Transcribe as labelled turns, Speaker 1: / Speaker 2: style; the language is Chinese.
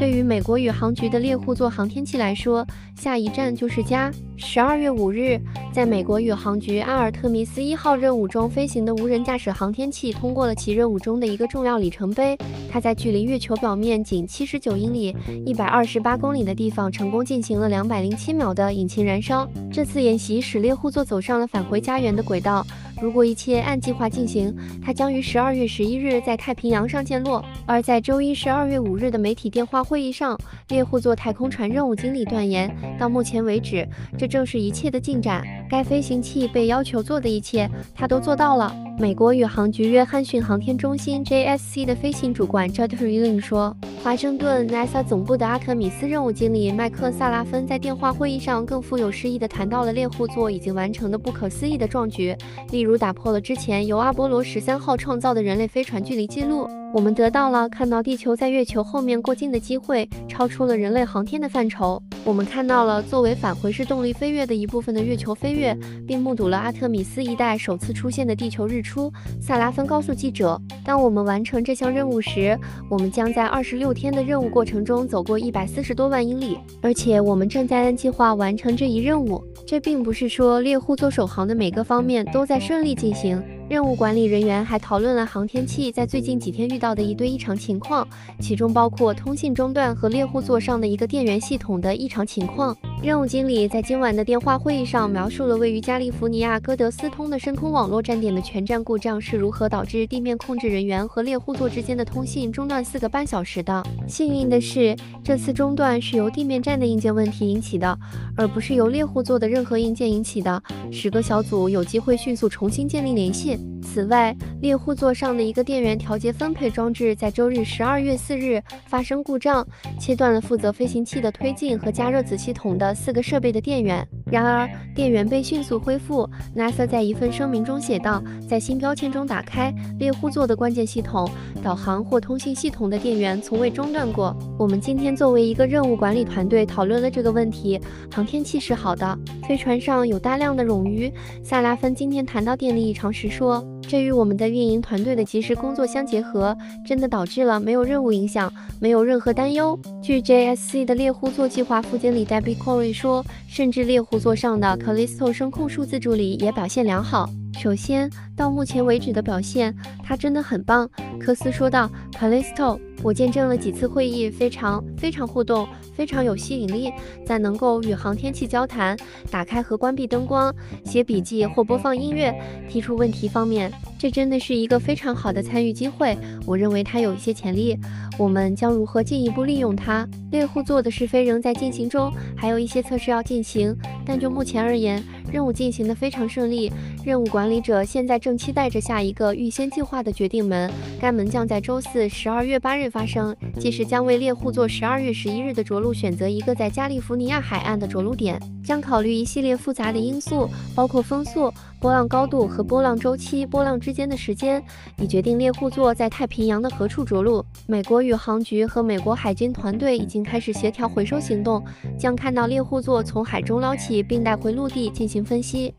Speaker 1: 对于美国宇航局的猎户座航天器来说，下一站就是家。十二月五日，在美国宇航局阿尔特弥斯一号任务中飞行的无人驾驶航天器通过了其任务中的一个重要里程碑。它在距离月球表面仅七十九英里（一百二十八公里）的地方，成功进行了两百零七秒的引擎燃烧。这次演习使猎户座走上了返回家园的轨道。如果一切按计划进行，它将于十二月十一日在太平洋上降落。而在周一十二月五日的媒体电话会议上，猎户座太空船任务经理断言，到目前为止，这正是一切的进展。该飞行器被要求做的一切，他都做到了。美国宇航局约翰逊航天中心 （JSC） 的飞行主管 Judd f r e e l i n 说。华盛顿 NASA 总部的阿特米斯任务经理麦克萨拉芬在电话会议上更富有诗意地谈到了猎户座已经完成的不可思议的壮举，例如打破了之前由阿波罗十三号创造的人类飞船距离记录。我们得到了看到地球在月球后面过境的机会，超出了人类航天的范畴。我们看到了作为返回式动力飞跃的一部分的月球飞跃，并目睹了阿特米斯一代首次出现的地球日出。萨拉芬告诉记者：“当我们完成这项任务时，我们将在二十六天的任务过程中走过一百四十多万英里，而且我们正在按计划完成这一任务。这并不是说猎户座首航的每个方面都在顺利进行。”任务管理人员还讨论了航天器在最近几天遇到的一堆异常情况，其中包括通信中断和猎户座上的一个电源系统的异常情况。任务经理在今晚的电话会议上描述了位于加利福尼亚戈德斯通的深空网络站点的全站故障是如何导致地面控制人员和猎户座之间的通信中断四个半小时的。幸运的是，这次中断是由地面站的硬件问题引起的，而不是由猎户座的任何硬件引起的。十个小组有机会迅速重新建立联系。此外，猎户座上的一个电源调节分配装置在周日十二月四日发生故障，切断了负责飞行器的推进和加热子系统的。四个设备的电源，然而电源被迅速恢复。NASA 在一份声明中写道：“在新标签中打开猎户座的关键系统、导航或通信系统的电源从未中断过。”我们今天作为一个任务管理团队讨论了这个问题。航天器是好的，飞船上有大量的冗余。萨拉芬今天谈到电力异常时说。这与我们的运营团队的及时工作相结合，真的导致了没有任务影响，没有任何担忧。据 JSC 的猎户座计划副经理 Debbie Corey 说，甚至猎户座上的 Callisto 声控数字助理也表现良好。首先，到目前为止的表现，它真的很棒。科斯说道：“Callisto，我见证了几次会议，非常非常互动。”非常有吸引力，在能够与航天器交谈、打开和关闭灯光、写笔记或播放音乐、提出问题方面，这真的是一个非常好的参与机会。我认为它有一些潜力，我们将如何进一步利用它？猎户座的试飞仍在进行中，还有一些测试要进行，但就目前而言，任务进行得非常顺利。任务管理者现在正期待着下一个预先计划的决定门，该门将在周四十二月八日发生，届时将为猎户座十二月十一日的着陆。选择一个在加利福尼亚海岸的着陆点，将考虑一系列复杂的因素，包括风速、波浪高度和波浪周期、波浪之间的时间，以决定猎户座在太平洋的何处着陆。美国宇航局和美国海军团队已经开始协调回收行动，将看到猎户座从海中捞起并带回陆地进行分析。